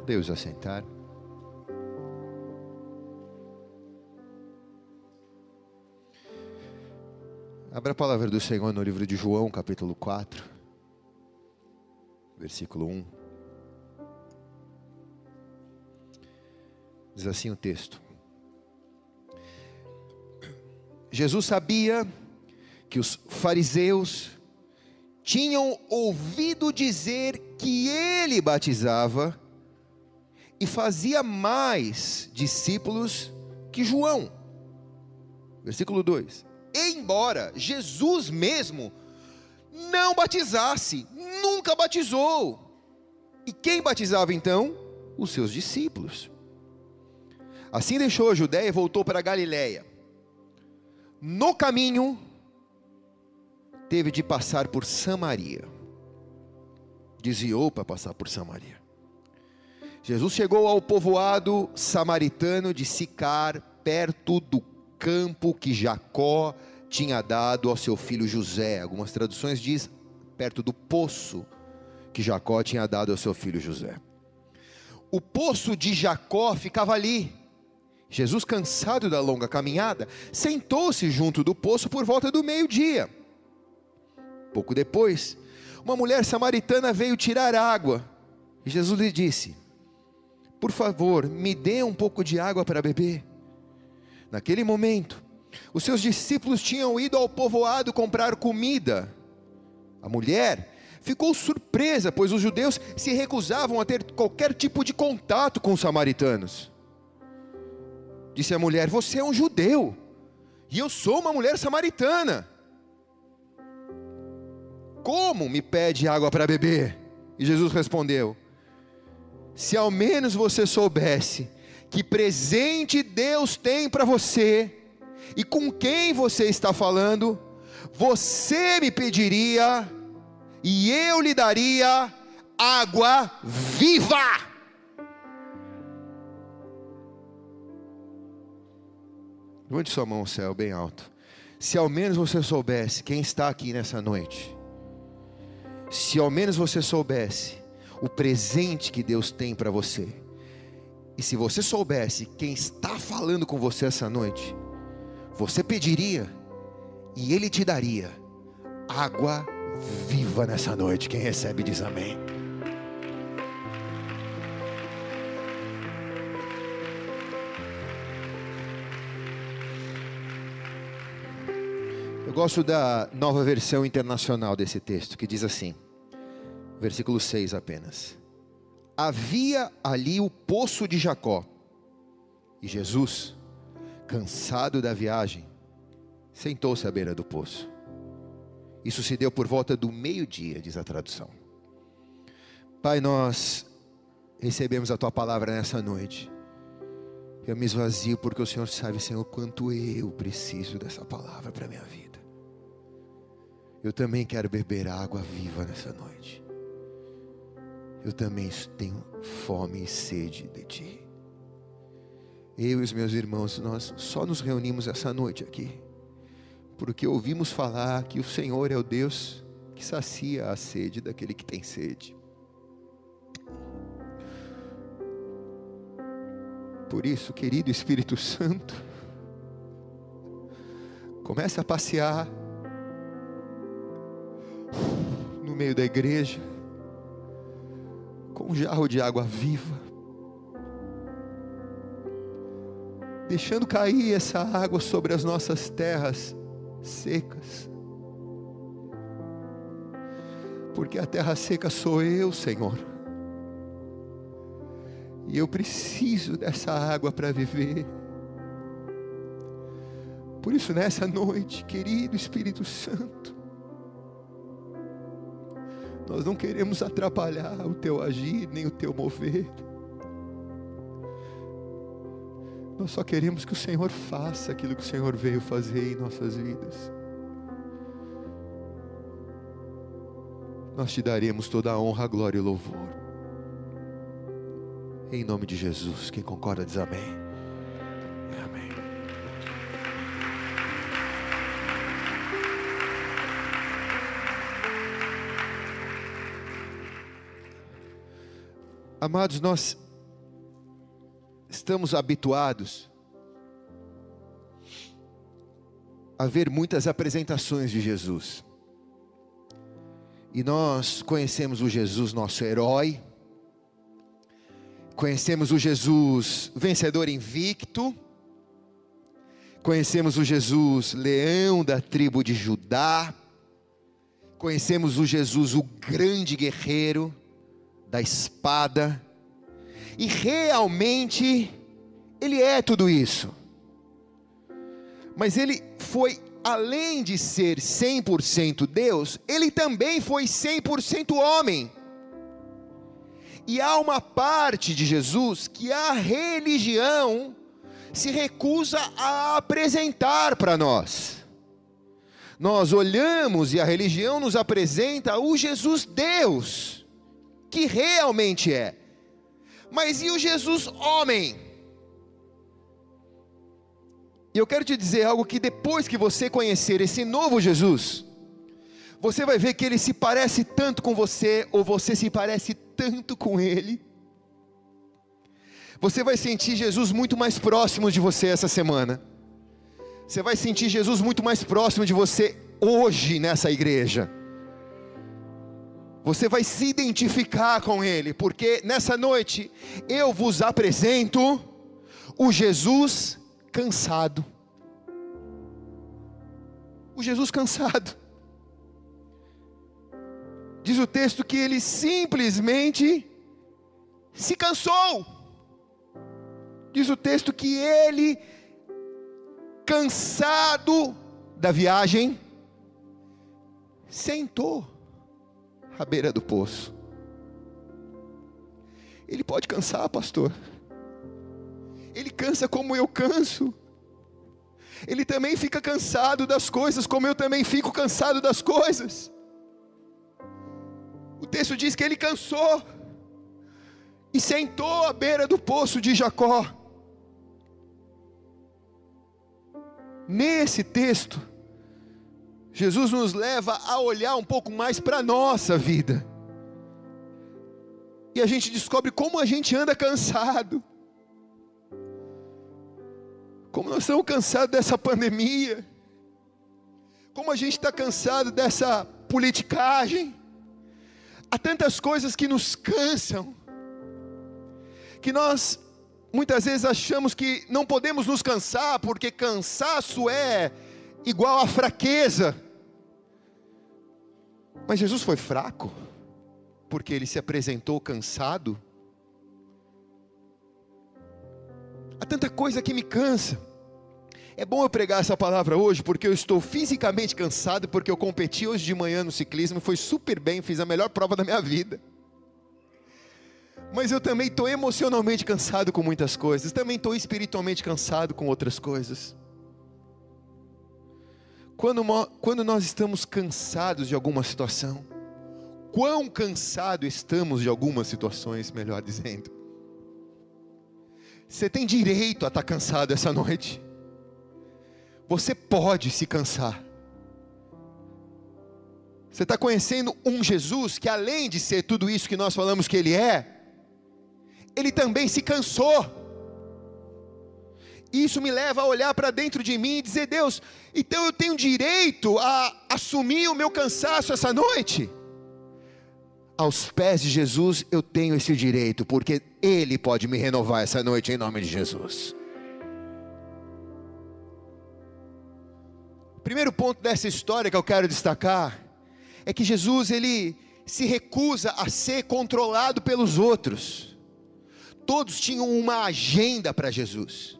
Podemos assentar. Abra a palavra do Senhor no livro de João, capítulo 4, versículo 1. Diz assim o texto: Jesus sabia que os fariseus tinham ouvido dizer que ele batizava e fazia mais discípulos que João. Versículo 2 embora Jesus mesmo não batizasse, nunca batizou. E quem batizava então? Os seus discípulos. Assim deixou a Judéia e voltou para a Galiléia. No caminho, teve de passar por Samaria. Desviou para passar por Samaria. Jesus chegou ao povoado samaritano de Sicar, perto do campo que Jacó tinha dado ao seu filho José. Algumas traduções diz perto do poço que Jacó tinha dado ao seu filho José. O poço de Jacó ficava ali. Jesus, cansado da longa caminhada, sentou-se junto do poço por volta do meio-dia. Pouco depois, uma mulher samaritana veio tirar água. E Jesus lhe disse: Por favor, me dê um pouco de água para beber. Naquele momento, os seus discípulos tinham ido ao povoado comprar comida. A mulher ficou surpresa, pois os judeus se recusavam a ter qualquer tipo de contato com os samaritanos. Disse a mulher: Você é um judeu, e eu sou uma mulher samaritana. Como me pede água para beber? E Jesus respondeu: Se ao menos você soubesse que presente Deus tem para você e com quem você está falando, você me pediria e eu lhe daria água viva. Levante sua mão ao céu, bem alto. Se ao menos você soubesse quem está aqui nessa noite, se ao menos você soubesse o presente que Deus tem para você, e se você soubesse quem está falando com você essa noite, você pediria e Ele te daria água viva nessa noite. Quem recebe diz amém. Eu gosto da nova versão internacional desse texto, que diz assim, versículo 6 apenas havia ali o poço de Jacó. E Jesus, cansado da viagem, sentou-se à beira do poço. Isso se deu por volta do meio-dia, diz a tradução. Pai, nós recebemos a tua palavra nessa noite. Eu me esvazio porque o Senhor sabe, Senhor, quanto eu preciso dessa palavra para minha vida. Eu também quero beber água viva nessa noite eu também tenho fome e sede de ti. Eu e os meus irmãos, nós só nos reunimos essa noite aqui, porque ouvimos falar que o Senhor é o Deus que sacia a sede daquele que tem sede. Por isso, querido Espírito Santo, comece a passear no meio da igreja, com um jarro de água viva, deixando cair essa água sobre as nossas terras secas, porque a terra seca sou eu, Senhor, e eu preciso dessa água para viver. Por isso, nessa noite, querido Espírito Santo, nós não queremos atrapalhar o teu agir, nem o teu mover. Nós só queremos que o Senhor faça aquilo que o Senhor veio fazer em nossas vidas. Nós te daremos toda a honra, glória e louvor. Em nome de Jesus, quem concorda diz amém. Amados, nós estamos habituados a ver muitas apresentações de Jesus. E nós conhecemos o Jesus, nosso herói, conhecemos o Jesus vencedor invicto, conhecemos o Jesus leão da tribo de Judá, conhecemos o Jesus, o grande guerreiro da espada, e realmente ele é tudo isso. Mas ele foi além de ser 100% Deus, ele também foi 100% homem. E há uma parte de Jesus que a religião se recusa a apresentar para nós. Nós olhamos e a religião nos apresenta o Jesus Deus, que realmente é. Mas e o Jesus homem? E eu quero te dizer algo que depois que você conhecer esse novo Jesus, você vai ver que ele se parece tanto com você, ou você se parece tanto com ele. Você vai sentir Jesus muito mais próximo de você essa semana. Você vai sentir Jesus muito mais próximo de você hoje nessa igreja. Você vai se identificar com Ele, porque nessa noite eu vos apresento o Jesus cansado. O Jesus cansado. Diz o texto que ele simplesmente se cansou. Diz o texto que ele, cansado da viagem, sentou à beira do poço. Ele pode cansar, pastor. Ele cansa como eu canso. Ele também fica cansado das coisas, como eu também fico cansado das coisas. O texto diz que ele cansou e sentou à beira do poço de Jacó. Nesse texto, Jesus nos leva a olhar um pouco mais para a nossa vida. E a gente descobre como a gente anda cansado. Como nós estamos cansados dessa pandemia. Como a gente está cansado dessa politicagem. Há tantas coisas que nos cansam. Que nós muitas vezes achamos que não podemos nos cansar, porque cansaço é igual a fraqueza. Mas Jesus foi fraco, porque ele se apresentou cansado. Há tanta coisa que me cansa. É bom eu pregar essa palavra hoje, porque eu estou fisicamente cansado, porque eu competi hoje de manhã no ciclismo, foi super bem, fiz a melhor prova da minha vida. Mas eu também estou emocionalmente cansado com muitas coisas, também estou espiritualmente cansado com outras coisas. Quando, quando nós estamos cansados de alguma situação, quão cansado estamos de algumas situações, melhor dizendo, você tem direito a estar cansado essa noite. Você pode se cansar. Você está conhecendo um Jesus que, além de ser tudo isso que nós falamos que Ele é, Ele também se cansou. Isso me leva a olhar para dentro de mim e dizer: Deus, então eu tenho direito a assumir o meu cansaço essa noite? aos pés de Jesus eu tenho esse direito, porque Ele pode me renovar essa noite em nome de Jesus. Primeiro ponto dessa história que eu quero destacar é que Jesus ele se recusa a ser controlado pelos outros. Todos tinham uma agenda para Jesus,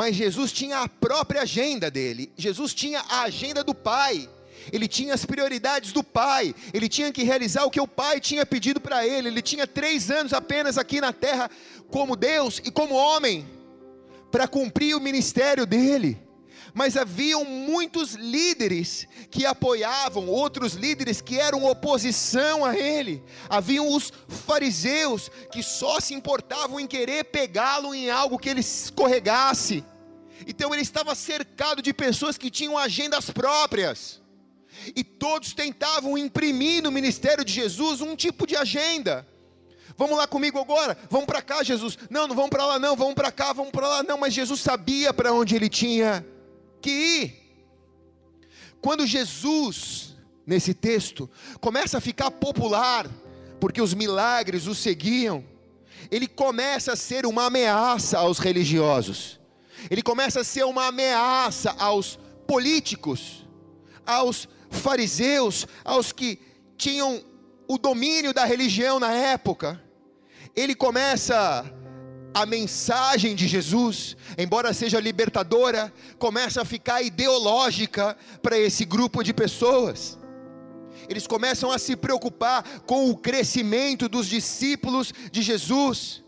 mas Jesus tinha a própria agenda dele. Jesus tinha a agenda do Pai ele tinha as prioridades do pai, ele tinha que realizar o que o pai tinha pedido para ele. Ele tinha três anos apenas aqui na terra, como Deus e como homem, para cumprir o ministério dele. Mas haviam muitos líderes que apoiavam, outros líderes que eram oposição a ele. Haviam os fariseus que só se importavam em querer pegá-lo em algo que ele escorregasse. Então ele estava cercado de pessoas que tinham agendas próprias e todos tentavam imprimir no ministério de Jesus um tipo de agenda. Vamos lá comigo agora, vamos para cá, Jesus. Não, não vamos para lá, não, vamos para cá, vamos para lá, não. Mas Jesus sabia para onde ele tinha que ir. Quando Jesus, nesse texto, começa a ficar popular, porque os milagres o seguiam, ele começa a ser uma ameaça aos religiosos, ele começa a ser uma ameaça aos políticos, aos fariseus, aos que tinham o domínio da religião na época. Ele começa a mensagem de Jesus, embora seja libertadora, começa a ficar ideológica para esse grupo de pessoas. Eles começam a se preocupar com o crescimento dos discípulos de Jesus.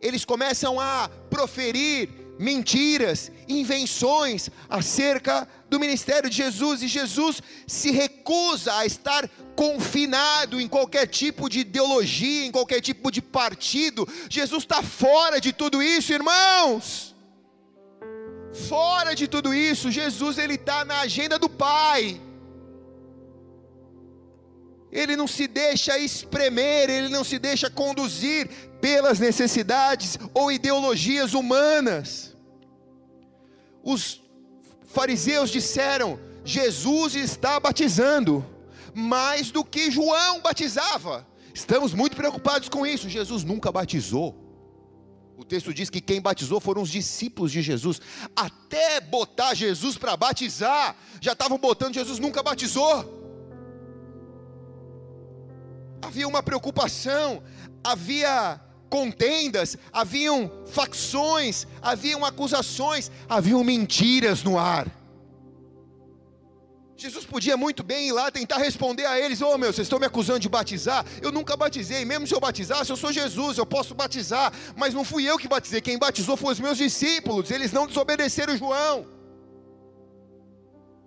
Eles começam a proferir mentiras, invenções acerca do ministério de Jesus, e Jesus se recusa a estar confinado em qualquer tipo de ideologia, em qualquer tipo de partido. Jesus está fora de tudo isso, irmãos. Fora de tudo isso, Jesus ele está na agenda do Pai. Ele não se deixa espremer, ele não se deixa conduzir pelas necessidades ou ideologias humanas. Os fariseus disseram: Jesus está batizando mais do que João batizava. Estamos muito preocupados com isso. Jesus nunca batizou. O texto diz que quem batizou foram os discípulos de Jesus. Até botar Jesus para batizar, já estavam botando Jesus nunca batizou. Havia uma preocupação, havia contendas, haviam facções, haviam acusações, haviam mentiras no ar. Jesus podia muito bem ir lá tentar responder a eles: Ô oh, meu, vocês estão me acusando de batizar? Eu nunca batizei, mesmo se eu batizasse, eu sou Jesus, eu posso batizar, mas não fui eu que batizei, quem batizou foram os meus discípulos, eles não desobedeceram João,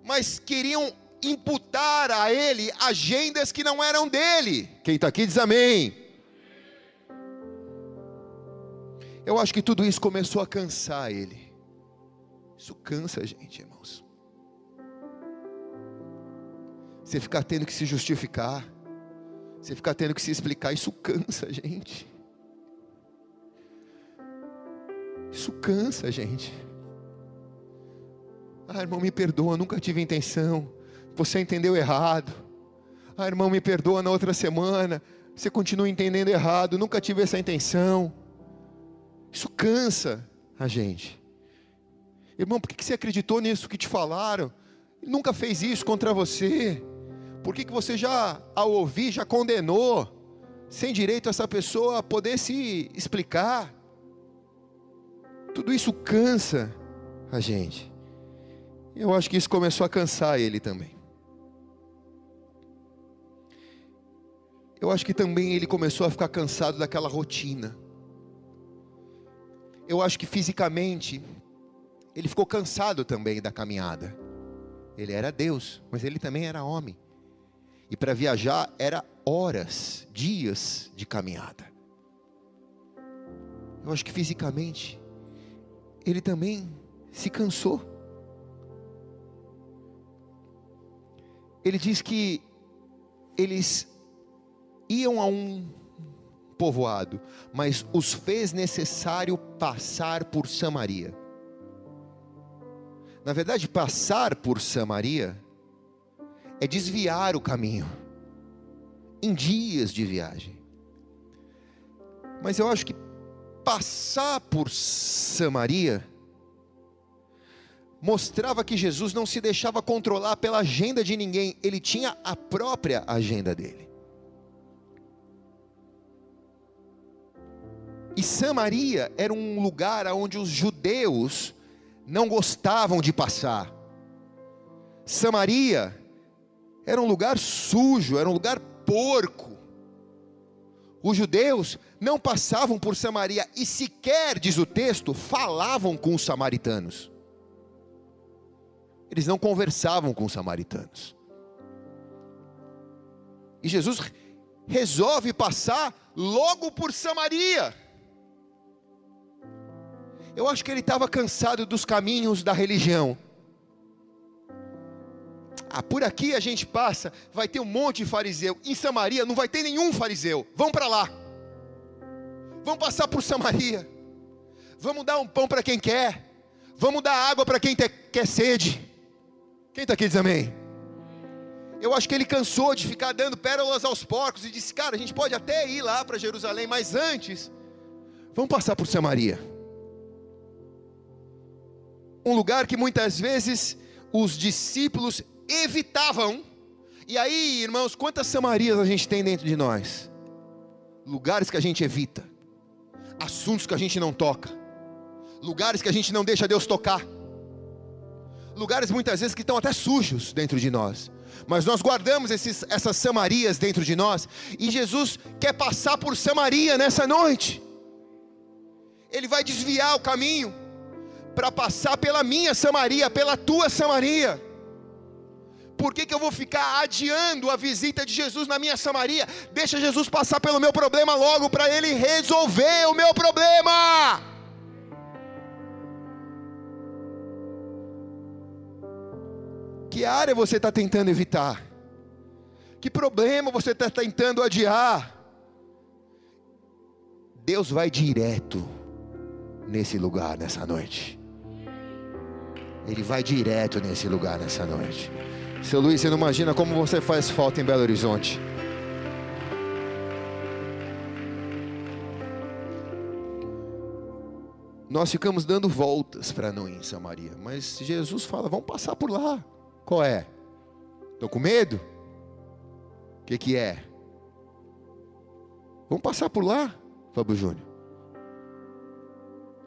mas queriam imputar a ele agendas que não eram dele. Quem está aqui diz amém. Eu acho que tudo isso começou a cansar ele. Isso cansa a gente, irmãos. Você ficar tendo que se justificar, você ficar tendo que se explicar, isso cansa a gente. Isso cansa a gente. Ah, irmão, me perdoa, nunca tive intenção. Você entendeu errado. Ah, irmão, me perdoa na outra semana. Você continua entendendo errado. Nunca tive essa intenção. Isso cansa a gente. Irmão, por que você acreditou nisso que te falaram? Ele nunca fez isso contra você. Por que, você já, ao ouvir, já condenou, sem direito essa pessoa a poder se explicar? Tudo isso cansa a gente. Eu acho que isso começou a cansar ele também. Eu acho que também ele começou a ficar cansado daquela rotina eu acho que fisicamente ele ficou cansado também da caminhada. Ele era Deus, mas ele também era homem. E para viajar era horas, dias de caminhada. Eu acho que fisicamente ele também se cansou. Ele diz que eles iam a um povoado, mas os fez necessário passar por Samaria. Na verdade, passar por Samaria é desviar o caminho em dias de viagem. Mas eu acho que passar por Samaria mostrava que Jesus não se deixava controlar pela agenda de ninguém, ele tinha a própria agenda dele. E Samaria era um lugar onde os judeus não gostavam de passar. Samaria era um lugar sujo, era um lugar porco. Os judeus não passavam por Samaria e sequer, diz o texto, falavam com os samaritanos. Eles não conversavam com os samaritanos. E Jesus resolve passar logo por Samaria. Eu acho que ele estava cansado dos caminhos da religião. Ah, por aqui a gente passa, vai ter um monte de fariseu. Em Samaria não vai ter nenhum fariseu. Vão para lá. Vamos passar por Samaria. Vamos dar um pão para quem quer. Vamos dar água para quem te, quer sede. Quem está aqui diz amém? Eu acho que ele cansou de ficar dando pérolas aos porcos e disse: Cara, a gente pode até ir lá para Jerusalém, mas antes, vamos passar por Samaria. Um lugar que muitas vezes os discípulos evitavam. E aí, irmãos, quantas Samarias a gente tem dentro de nós? Lugares que a gente evita, assuntos que a gente não toca, lugares que a gente não deixa Deus tocar, lugares muitas vezes que estão até sujos dentro de nós, mas nós guardamos esses, essas Samarias dentro de nós, e Jesus quer passar por Samaria nessa noite, Ele vai desviar o caminho, para passar pela minha Samaria, pela tua Samaria. Por que, que eu vou ficar adiando a visita de Jesus na minha Samaria? Deixa Jesus passar pelo meu problema logo, para Ele resolver o meu problema. Que área você está tentando evitar? Que problema você está tentando adiar? Deus vai direto nesse lugar, nessa noite. Ele vai direto nesse lugar nessa noite. Seu Luiz, você não imagina como você faz falta em Belo Horizonte. Nós ficamos dando voltas para não ir em Samaria, mas Jesus fala: vamos passar por lá. Qual é? Estou com medo? O que, que é? Vamos passar por lá, Fábio Júnior.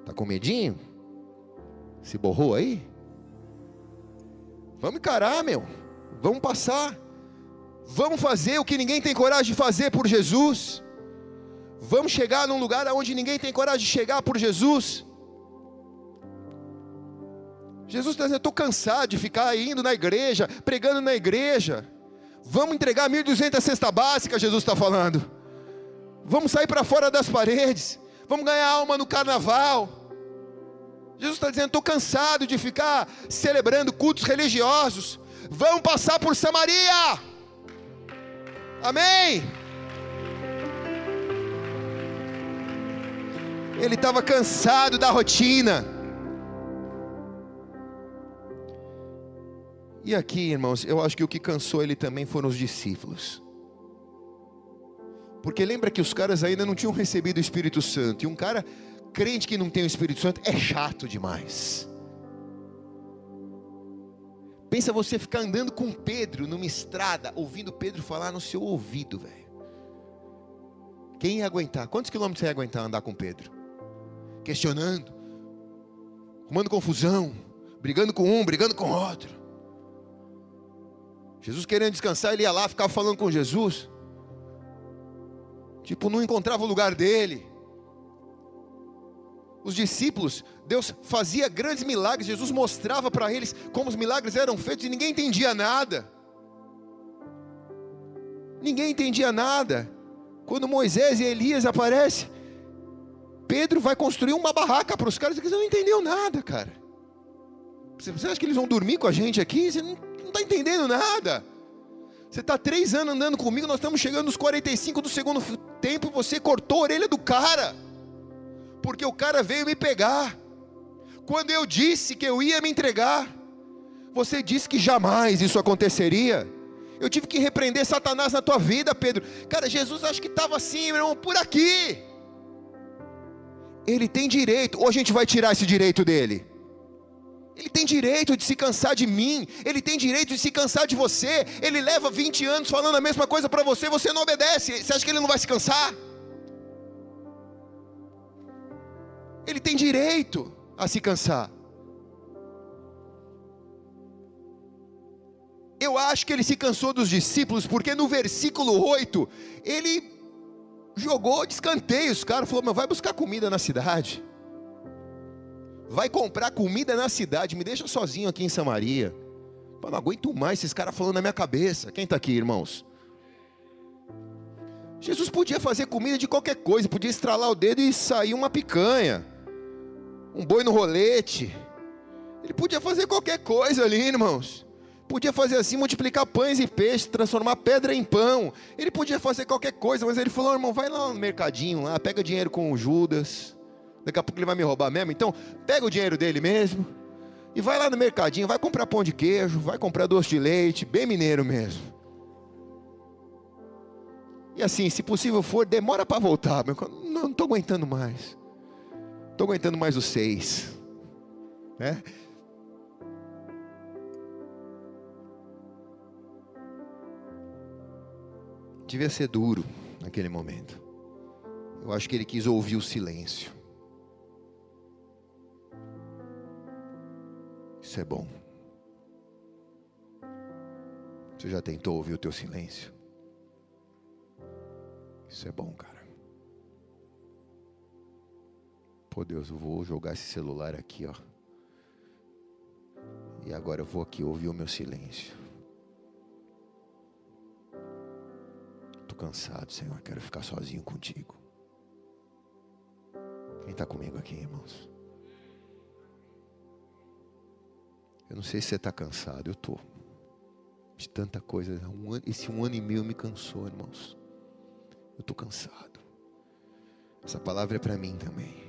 Está com medinho? Se borrou aí? Vamos encarar, meu. Vamos passar. Vamos fazer o que ninguém tem coragem de fazer por Jesus. Vamos chegar num lugar onde ninguém tem coragem de chegar por Jesus. Jesus está dizendo: estou cansado de ficar indo na igreja, pregando na igreja. Vamos entregar 1.200 cesta básica, Jesus está falando. Vamos sair para fora das paredes. Vamos ganhar alma no carnaval. Jesus está dizendo: estou cansado de ficar celebrando cultos religiosos. Vão passar por Samaria. Amém. Ele estava cansado da rotina. E aqui, irmãos, eu acho que o que cansou ele também foram os discípulos. Porque lembra que os caras ainda não tinham recebido o Espírito Santo. E um cara crente que não tem o Espírito Santo é chato demais. Pensa você ficar andando com Pedro numa estrada, ouvindo Pedro falar no seu ouvido, velho. Quem ia aguentar? Quantos quilômetros você ia aguentar andar com Pedro? Questionando, arrumando confusão, brigando com um, brigando com outro. Jesus querendo descansar, ele ia lá, ficava falando com Jesus. Tipo, não encontrava o lugar dele os discípulos, Deus fazia grandes milagres, Jesus mostrava para eles como os milagres eram feitos e ninguém entendia nada. Ninguém entendia nada. Quando Moisés e Elias aparecem, Pedro vai construir uma barraca para os caras, eles não entenderam nada, cara. Você acha que eles vão dormir com a gente aqui? Você não está entendendo nada. Você está três anos andando comigo, nós estamos chegando nos 45 do segundo tempo, você cortou a orelha do cara porque o cara veio me pegar. Quando eu disse que eu ia me entregar, você disse que jamais isso aconteceria. Eu tive que repreender Satanás na tua vida, Pedro. Cara, Jesus acho que estava assim, meu irmão, por aqui. Ele tem direito, ou a gente vai tirar esse direito dele? Ele tem direito de se cansar de mim, ele tem direito de se cansar de você. Ele leva 20 anos falando a mesma coisa para você, você não obedece. Você acha que ele não vai se cansar? Ele tem direito a se cansar. Eu acho que ele se cansou dos discípulos, porque no versículo 8, ele jogou de escanteio. Os caras falou: vai buscar comida na cidade. Vai comprar comida na cidade. Me deixa sozinho aqui em Samaria. Eu não aguento mais esses caras falando na minha cabeça. Quem está aqui, irmãos? Jesus podia fazer comida de qualquer coisa, podia estralar o dedo e sair uma picanha um boi no rolete. Ele podia fazer qualquer coisa ali, irmãos. podia fazer assim, multiplicar pães e peixes, transformar pedra em pão. Ele podia fazer qualquer coisa, mas ele falou: irmão, vai lá no mercadinho, lá, pega dinheiro com o Judas. Daqui a pouco ele vai me roubar mesmo. Então, pega o dinheiro dele mesmo e vai lá no mercadinho, vai comprar pão de queijo, vai comprar doce de leite, bem mineiro mesmo. E assim, se possível for, demora para voltar. Não estou aguentando mais. Estou aguentando mais os seis. Né? Devia ser duro naquele momento. Eu acho que ele quis ouvir o silêncio. Isso é bom. Você já tentou ouvir o teu silêncio? Isso é bom, cara. Pô, Deus, eu vou jogar esse celular aqui, ó. E agora eu vou aqui ouvir o meu silêncio. Estou cansado, Senhor. Quero ficar sozinho contigo. Quem está comigo aqui, irmãos? Eu não sei se você está cansado, eu estou. De tanta coisa. esse um ano e meio me cansou, irmãos. Eu estou cansado. Essa palavra é para mim também.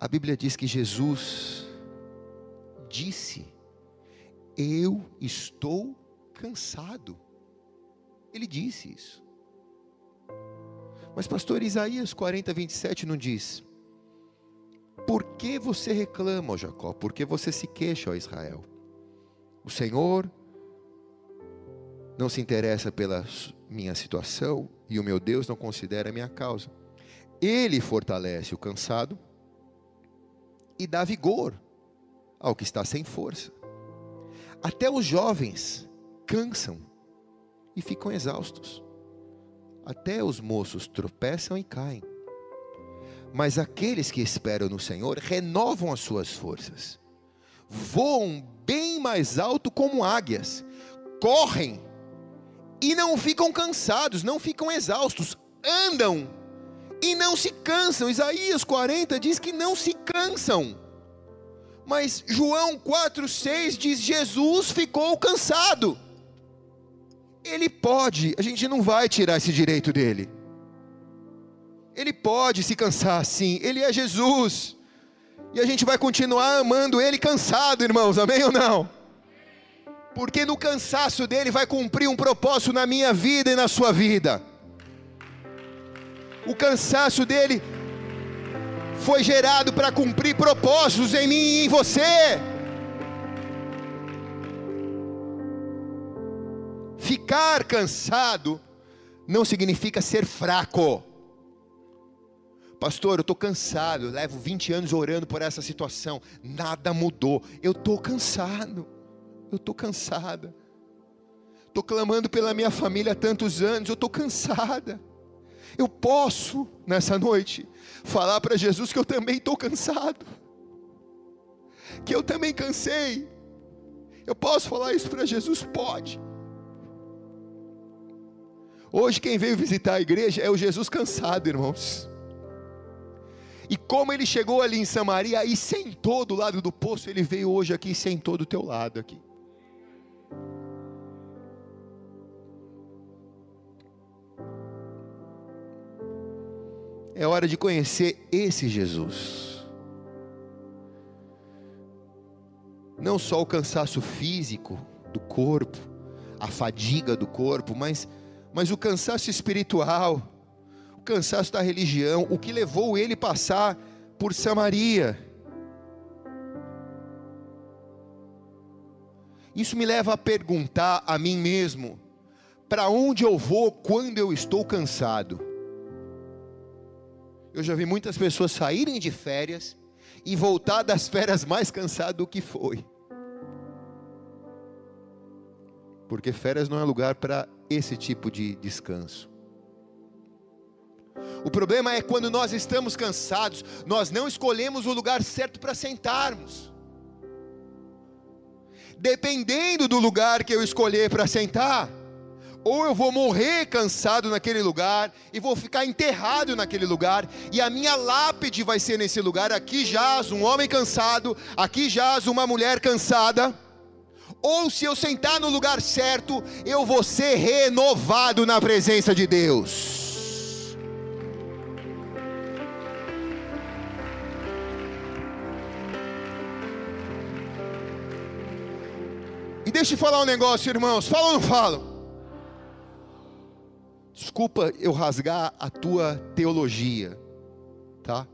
A Bíblia diz que Jesus disse: Eu estou cansado. Ele disse isso. Mas, pastor Isaías 40, 27 não diz: Por que você reclama, ó Jacó? Por que você se queixa, ó Israel? O Senhor não se interessa pela minha situação e o meu Deus não considera a minha causa. Ele fortalece o cansado e dá vigor ao que está sem força. Até os jovens cansam e ficam exaustos. Até os moços tropeçam e caem. Mas aqueles que esperam no Senhor renovam as suas forças, voam bem mais alto como águias, correm e não ficam cansados, não ficam exaustos, andam e não se cansam. Isaías 40 diz que não se cansam. Mas João 4,6 diz: Jesus ficou cansado. Ele pode, a gente não vai tirar esse direito dele. Ele pode se cansar sim, ele é Jesus. E a gente vai continuar amando ele cansado, irmãos, amém ou não? porque no cansaço dele vai cumprir um propósito na minha vida e na sua vida. O cansaço dele foi gerado para cumprir propósitos em mim e em você. Ficar cansado não significa ser fraco. Pastor, eu estou cansado, eu levo 20 anos orando por essa situação, nada mudou, eu estou cansado eu estou cansada. Estou clamando pela minha família há tantos anos, eu estou cansada. Eu posso, nessa noite, falar para Jesus que eu também estou cansado, que eu também cansei. Eu posso falar isso para Jesus? Pode. Hoje, quem veio visitar a igreja é o Jesus cansado, irmãos. E como ele chegou ali em Samaria e sentou do lado do poço, ele veio hoje aqui e sentou do teu lado aqui. É hora de conhecer esse Jesus. Não só o cansaço físico do corpo, a fadiga do corpo, mas, mas o cansaço espiritual, o cansaço da religião, o que levou ele passar por Samaria. Isso me leva a perguntar a mim mesmo: para onde eu vou quando eu estou cansado? Eu já vi muitas pessoas saírem de férias e voltar das férias mais cansado do que foi. Porque férias não é lugar para esse tipo de descanso. O problema é quando nós estamos cansados, nós não escolhemos o lugar certo para sentarmos. Dependendo do lugar que eu escolher para sentar, ou eu vou morrer cansado naquele lugar e vou ficar enterrado naquele lugar, e a minha lápide vai ser nesse lugar. Aqui jaz um homem cansado, aqui jaz uma mulher cansada. ou se eu sentar no lugar certo, eu vou ser renovado na presença de Deus. E deixa eu falar um negócio, irmãos. Fala ou não falo? Desculpa eu rasgar a tua teologia, tá?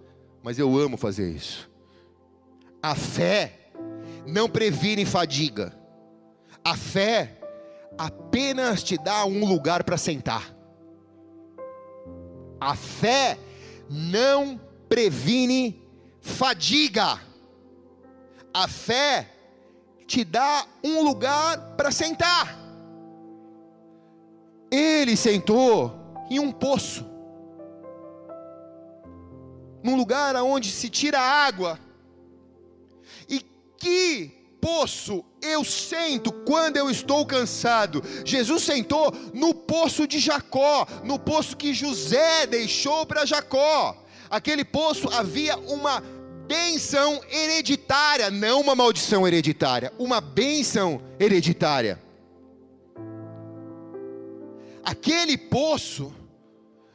Mas eu amo fazer isso. A fé não previne fadiga. A fé apenas te dá um lugar para sentar. A fé não previne fadiga. A fé te dá um lugar para sentar. Ele sentou em um poço, num lugar onde se tira água. E que poço eu sento quando eu estou cansado. Jesus sentou no poço de Jacó, no poço que José deixou para Jacó. Aquele poço havia uma bênção hereditária, não uma maldição hereditária, uma bênção hereditária. Aquele poço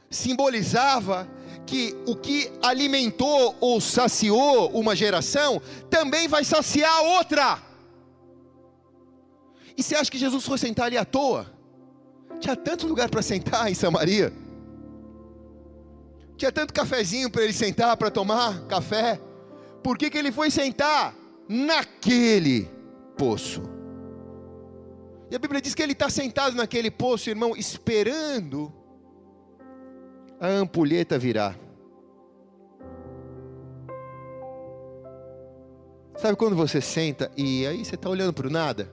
simbolizava que o que alimentou ou saciou uma geração, também vai saciar outra. E você acha que Jesus foi sentar ali à toa? Tinha tanto lugar para sentar em Samaria. Tinha tanto cafezinho para ele sentar para tomar café. Por que, que ele foi sentar naquele poço? E a Bíblia diz que ele está sentado naquele poço, irmão, esperando a ampulheta virar. Sabe quando você senta e aí você está olhando para o nada?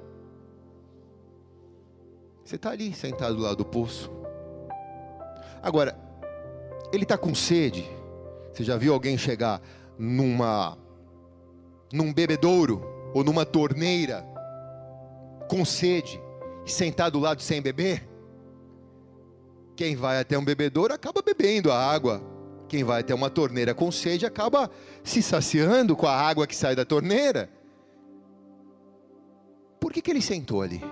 Você está ali sentado do lado do poço. Agora, ele está com sede. Você já viu alguém chegar numa num bebedouro ou numa torneira com sede e sentar do lado sem beber? Quem vai até um bebedouro acaba bebendo a água. Quem vai até uma torneira com sede acaba se saciando com a água que sai da torneira. Por que, que ele sentou ali?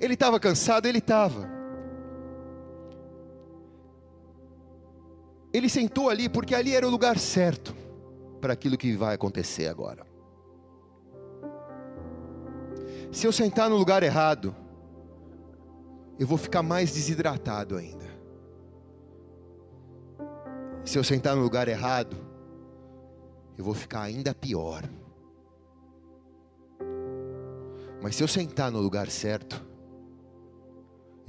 Ele estava cansado? Ele estava. Ele sentou ali porque ali era o lugar certo para aquilo que vai acontecer agora. Se eu sentar no lugar errado, eu vou ficar mais desidratado ainda. Se eu sentar no lugar errado, eu vou ficar ainda pior. Mas se eu sentar no lugar certo,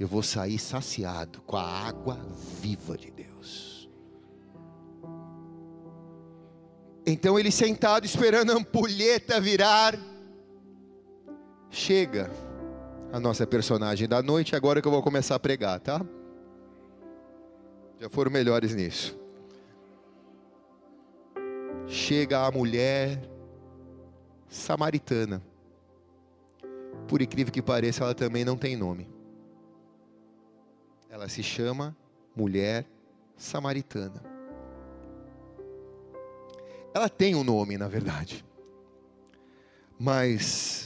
eu vou sair saciado com a água viva de Deus. Então ele sentado esperando a ampulheta virar, chega a nossa personagem da noite, agora que eu vou começar a pregar, tá? Já foram melhores nisso. Chega a mulher samaritana. Por incrível que pareça, ela também não tem nome. Ela se chama mulher samaritana. Ela tem um nome, na verdade. Mas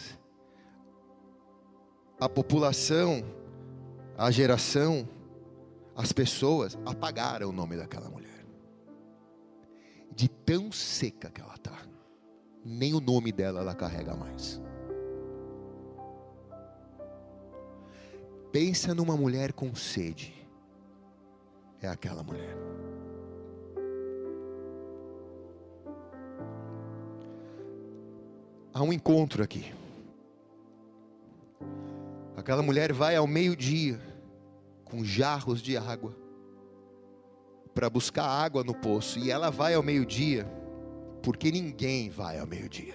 a população, a geração, as pessoas apagaram o nome daquela mulher. De tão seca que ela está, nem o nome dela ela carrega mais. Pensa numa mulher com sede. É aquela mulher. Há um encontro aqui. Aquela mulher vai ao meio-dia com jarros de água para buscar água no poço, e ela vai ao meio-dia porque ninguém vai ao meio-dia.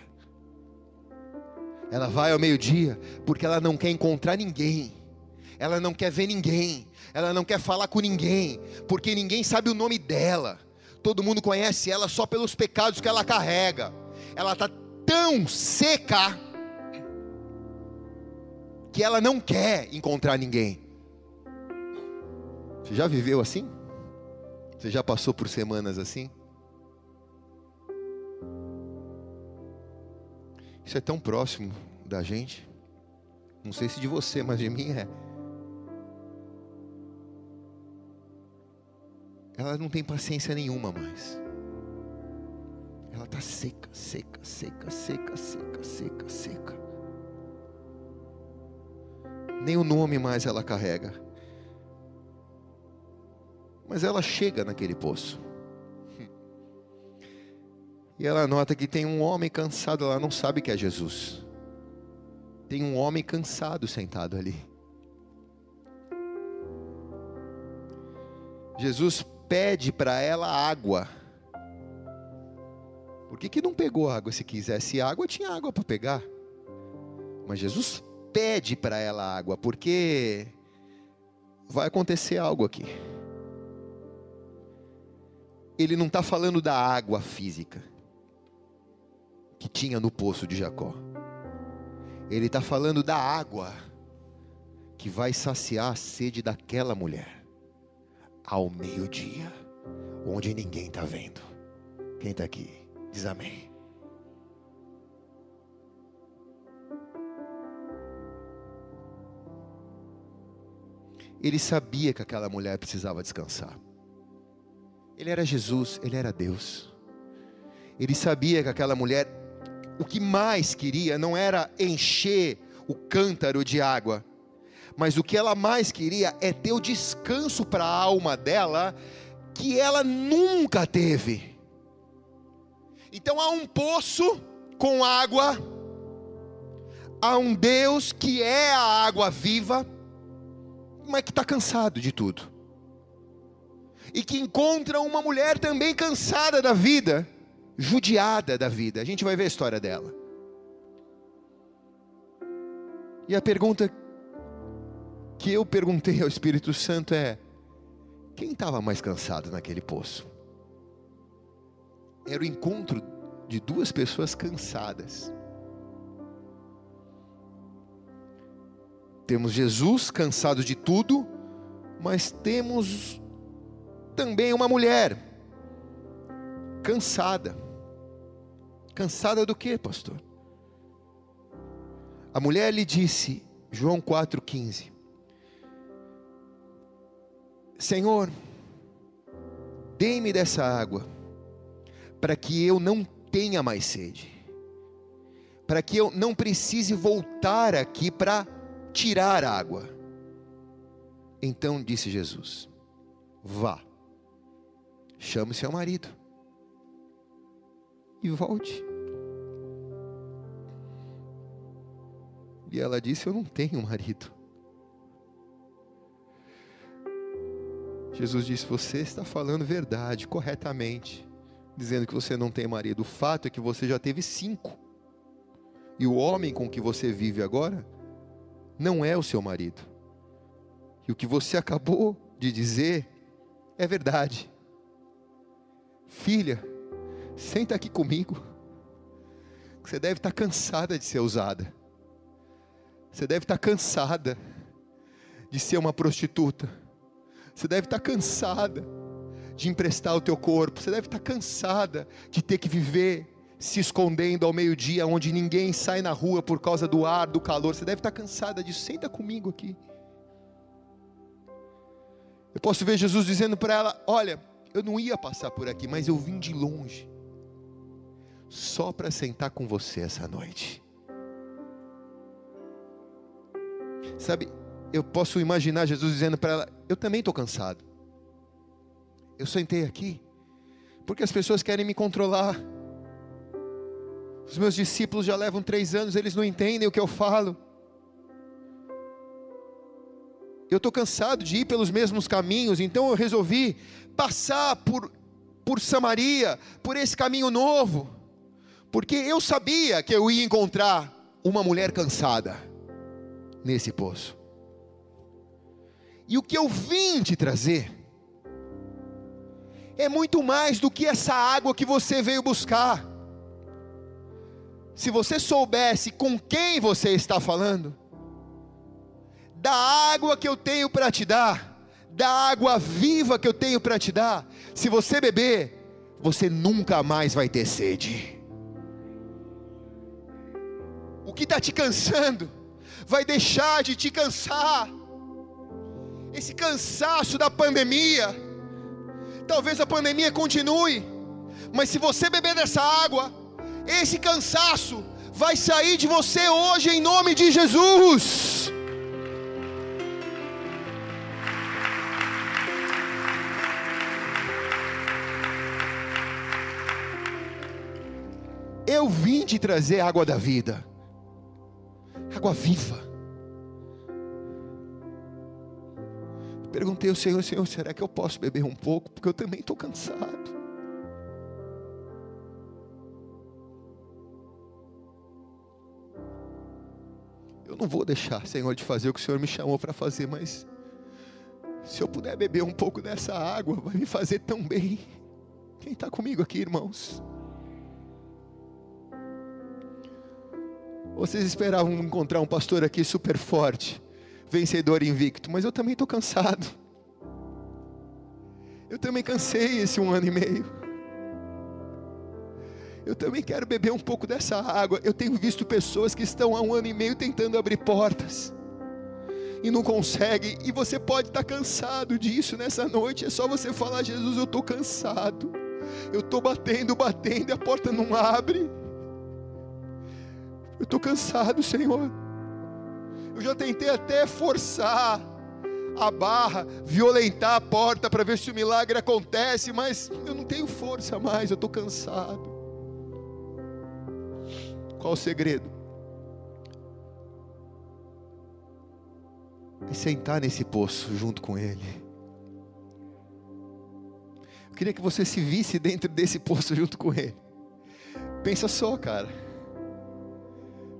Ela vai ao meio-dia porque ela não quer encontrar ninguém. Ela não quer ver ninguém, ela não quer falar com ninguém, porque ninguém sabe o nome dela. Todo mundo conhece ela só pelos pecados que ela carrega. Ela está tão seca que ela não quer encontrar ninguém. Você já viveu assim? Você já passou por semanas assim? Isso é tão próximo da gente. Não sei se de você, mas de mim é. Ela não tem paciência nenhuma mais. Ela está seca, seca, seca, seca, seca, seca, seca. Nem o nome mais ela carrega. Mas ela chega naquele poço. E ela nota que tem um homem cansado, ela não sabe que é Jesus. Tem um homem cansado sentado ali. Jesus pede para ela água. Por que, que não pegou água? Se quisesse água, tinha água para pegar. Mas Jesus pede para ela água, porque vai acontecer algo aqui. Ele não está falando da água física que tinha no poço de Jacó. Ele está falando da água que vai saciar a sede daquela mulher ao meio-dia, onde ninguém está vendo. Quem está aqui? Diz amém. Ele sabia que aquela mulher precisava descansar. Ele era Jesus, ele era Deus. Ele sabia que aquela mulher o que mais queria não era encher o cântaro de água, mas o que ela mais queria é ter o descanso para a alma dela que ela nunca teve. Então há um poço com água, há um Deus que é a água viva, mas que está cansado de tudo, e que encontra uma mulher também cansada da vida, judiada da vida. A gente vai ver a história dela. E a pergunta que eu perguntei ao Espírito Santo é: quem estava mais cansado naquele poço? Era o encontro de duas pessoas cansadas. Temos Jesus cansado de tudo, mas temos também uma mulher cansada. Cansada do que, pastor? A mulher lhe disse, João 4,15: Senhor, dê-me dessa água, para que eu não tenha mais sede, para que eu não precise voltar aqui para tirar água. Então disse Jesus: Vá, chame seu marido e volte. E ela disse: Eu não tenho marido. Jesus disse: Você está falando verdade, corretamente, dizendo que você não tem marido. O fato é que você já teve cinco. E o homem com que você vive agora não é o seu marido. E o que você acabou de dizer é verdade. Filha, Senta aqui comigo. Você deve estar cansada de ser usada. Você deve estar cansada de ser uma prostituta. Você deve estar cansada de emprestar o teu corpo. Você deve estar cansada de ter que viver se escondendo ao meio-dia, onde ninguém sai na rua por causa do ar, do calor. Você deve estar cansada disso. Senta comigo aqui. Eu posso ver Jesus dizendo para ela: Olha, eu não ia passar por aqui, mas eu vim de longe só para sentar com você essa noite. Sabe, eu posso imaginar Jesus dizendo para ela: Eu também estou cansado. Eu sentei aqui porque as pessoas querem me controlar. Os meus discípulos já levam três anos, eles não entendem o que eu falo. Eu estou cansado de ir pelos mesmos caminhos, então eu resolvi passar por, por Samaria, por esse caminho novo porque eu sabia que eu ia encontrar uma mulher cansada nesse poço. E o que eu vim te trazer é muito mais do que essa água que você veio buscar. Se você soubesse com quem você está falando, da água que eu tenho para te dar, da água viva que eu tenho para te dar, se você beber, você nunca mais vai ter sede. o que está te cansando, vai deixar de te cansar. Esse cansaço da pandemia, talvez a pandemia continue, mas se você beber dessa água, esse cansaço vai sair de você hoje em nome de Jesus. Eu vim te trazer água da vida, água viva. Perguntei ao Senhor, Senhor, será que eu posso beber um pouco? Porque eu também estou cansado. Não vou deixar, Senhor, de fazer o que o Senhor me chamou para fazer, mas se eu puder beber um pouco dessa água, vai me fazer tão bem. Quem está comigo aqui, irmãos? Vocês esperavam encontrar um pastor aqui super forte, vencedor invicto, mas eu também estou cansado. Eu também cansei esse um ano e meio. Eu também quero beber um pouco dessa água. Eu tenho visto pessoas que estão há um ano e meio tentando abrir portas e não conseguem. E você pode estar cansado disso nessa noite. É só você falar: Jesus, eu estou cansado. Eu estou batendo, batendo e a porta não abre. Eu estou cansado, Senhor. Eu já tentei até forçar a barra, violentar a porta para ver se o milagre acontece, mas eu não tenho força mais, eu estou cansado. Qual o segredo? É sentar nesse poço junto com Ele. Eu queria que você se visse dentro desse poço junto com Ele. Pensa só, cara.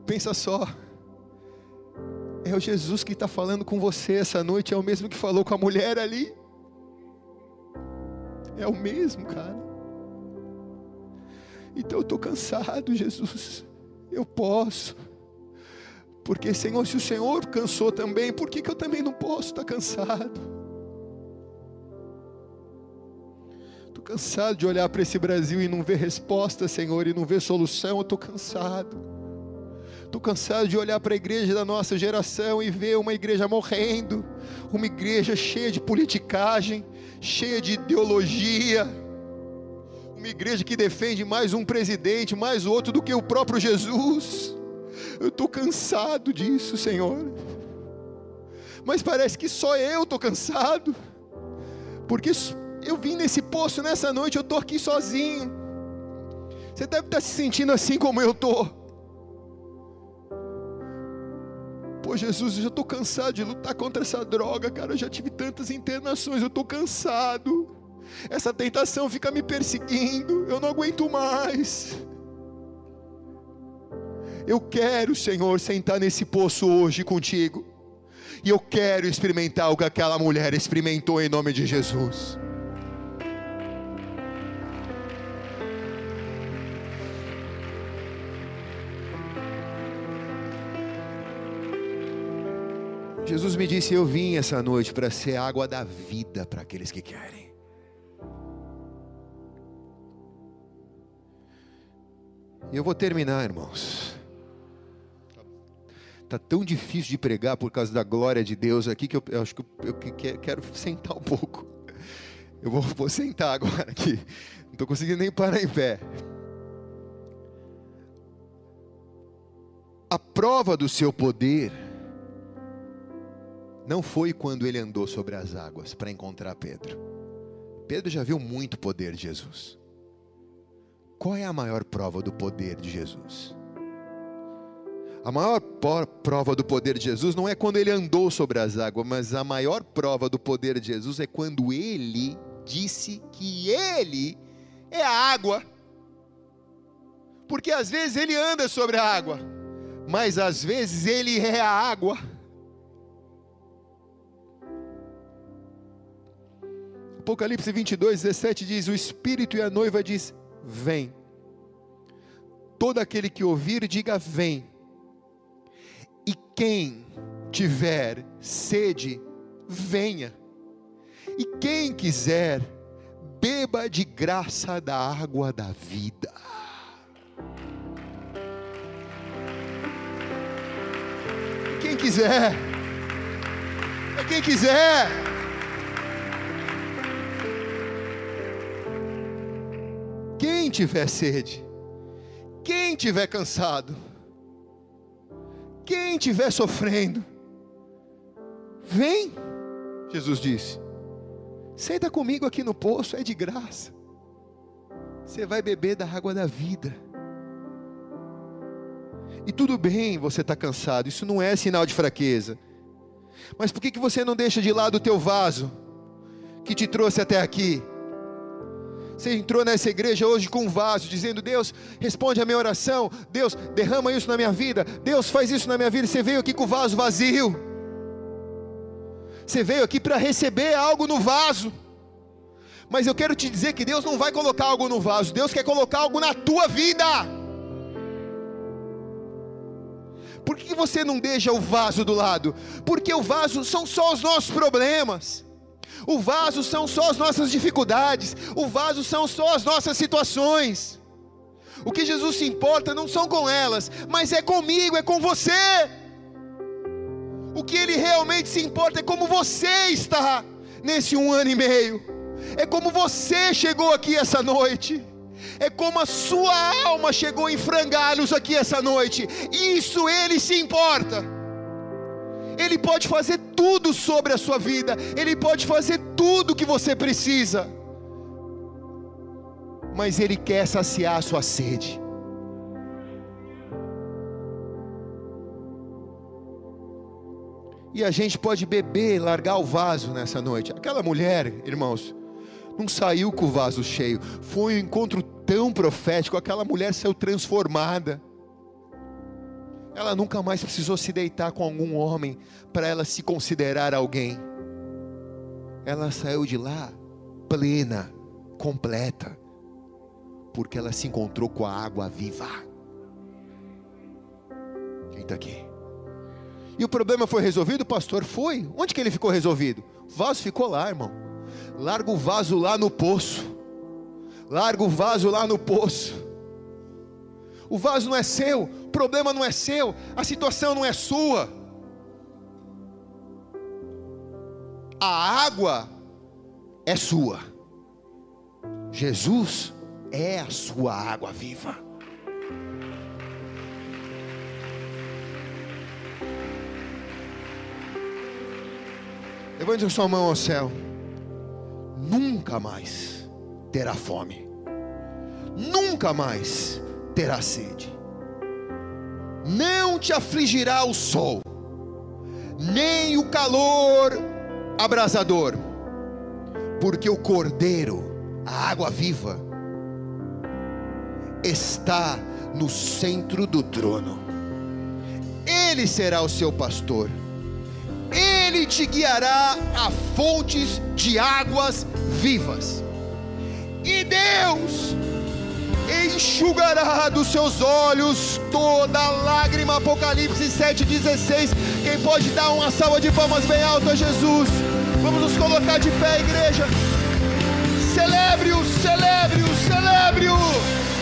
Pensa só. É o Jesus que está falando com você essa noite, é o mesmo que falou com a mulher ali. É o mesmo, cara. Então eu estou cansado, Jesus. Eu posso. Porque, Senhor, se o Senhor cansou também, por que, que eu também não posso estar cansado? Estou cansado de olhar para esse Brasil e não ver resposta, Senhor, e não ver solução. Estou cansado. Estou cansado de olhar para a igreja da nossa geração e ver uma igreja morrendo, uma igreja cheia de politicagem, cheia de ideologia, uma igreja que defende mais um presidente, mais outro do que o próprio Jesus. Eu estou cansado disso, Senhor. Mas parece que só eu estou cansado, porque eu vim nesse poço nessa noite, eu estou aqui sozinho. Você deve estar se sentindo assim como eu estou. Pô, Jesus, eu já estou cansado de lutar contra essa droga, cara. Eu já tive tantas internações, eu estou cansado. Essa tentação fica me perseguindo, eu não aguento mais. Eu quero, Senhor, sentar nesse poço hoje contigo. E eu quero experimentar o que aquela mulher experimentou em nome de Jesus. Jesus me disse: Eu vim essa noite para ser água da vida para aqueles que querem. E eu vou terminar, irmãos. Está tão difícil de pregar por causa da glória de Deus aqui que eu, eu acho que eu, eu, quero sentar um pouco. Eu vou, vou sentar agora aqui. Não estou conseguindo nem parar em pé. A prova do seu poder não foi quando ele andou sobre as águas para encontrar Pedro. Pedro já viu muito poder de Jesus. Qual é a maior prova do poder de Jesus? A maior prova do poder de Jesus não é quando ele andou sobre as águas, mas a maior prova do poder de Jesus é quando ele disse que ele é a água. Porque às vezes ele anda sobre a água, mas às vezes ele é a água. Apocalipse 22, 17 diz: O Espírito e a noiva diz: Vem. Todo aquele que ouvir, diga: Vem. E quem tiver sede, venha. E quem quiser, beba de graça da água da vida. quiser. Para quem quiser. Quem tiver sede, quem tiver cansado, quem tiver sofrendo, vem, Jesus disse. Senta comigo aqui no poço, é de graça. Você vai beber da água da vida. E tudo bem você está cansado, isso não é sinal de fraqueza. Mas por que, que você não deixa de lado o teu vaso que te trouxe até aqui? Você entrou nessa igreja hoje com um vaso, dizendo: Deus, responde a minha oração. Deus, derrama isso na minha vida. Deus, faz isso na minha vida. Você veio aqui com o vaso vazio. Você veio aqui para receber algo no vaso. Mas eu quero te dizer que Deus não vai colocar algo no vaso. Deus quer colocar algo na tua vida. Por que você não deixa o vaso do lado? Porque o vaso são só os nossos problemas. O vaso são só as nossas dificuldades. O vaso são só as nossas situações. O que Jesus se importa não são com elas, mas é comigo, é com você. O que ele realmente se importa é como você está nesse um ano e meio. É como você chegou aqui essa noite é como a sua alma chegou em frangalhos aqui essa noite. Isso ele se importa. Ele pode fazer tudo sobre a sua vida, ele pode fazer tudo que você precisa, mas ele quer saciar a sua sede. E a gente pode beber, largar o vaso nessa noite. Aquela mulher, irmãos, não saiu com o vaso cheio. Foi um encontro tão profético. Aquela mulher saiu transformada. Ela nunca mais precisou se deitar com algum homem para ela se considerar alguém. Ela saiu de lá plena, completa, porque ela se encontrou com a água viva. Quem está aqui? E o problema foi resolvido, pastor? Foi. Onde que ele ficou resolvido? O vaso ficou lá, irmão. Larga o vaso lá no poço. Larga o vaso lá no poço. O vaso não é seu, o problema não é seu, a situação não é sua. A água é sua. Jesus é a sua água viva. Levante a sua mão ao céu nunca mais terá fome, nunca mais terá sede, não te afligirá o sol, nem o calor abrasador, porque o Cordeiro, a água viva, está no centro do trono, ele será o seu pastor. Ele te guiará a fontes de águas vivas. E Deus enxugará dos seus olhos toda lágrima. Apocalipse 7,16. Quem pode dar uma salva de palmas bem alta a Jesus? Vamos nos colocar de pé, igreja. Celebre-o, celebre-o, celebre-o.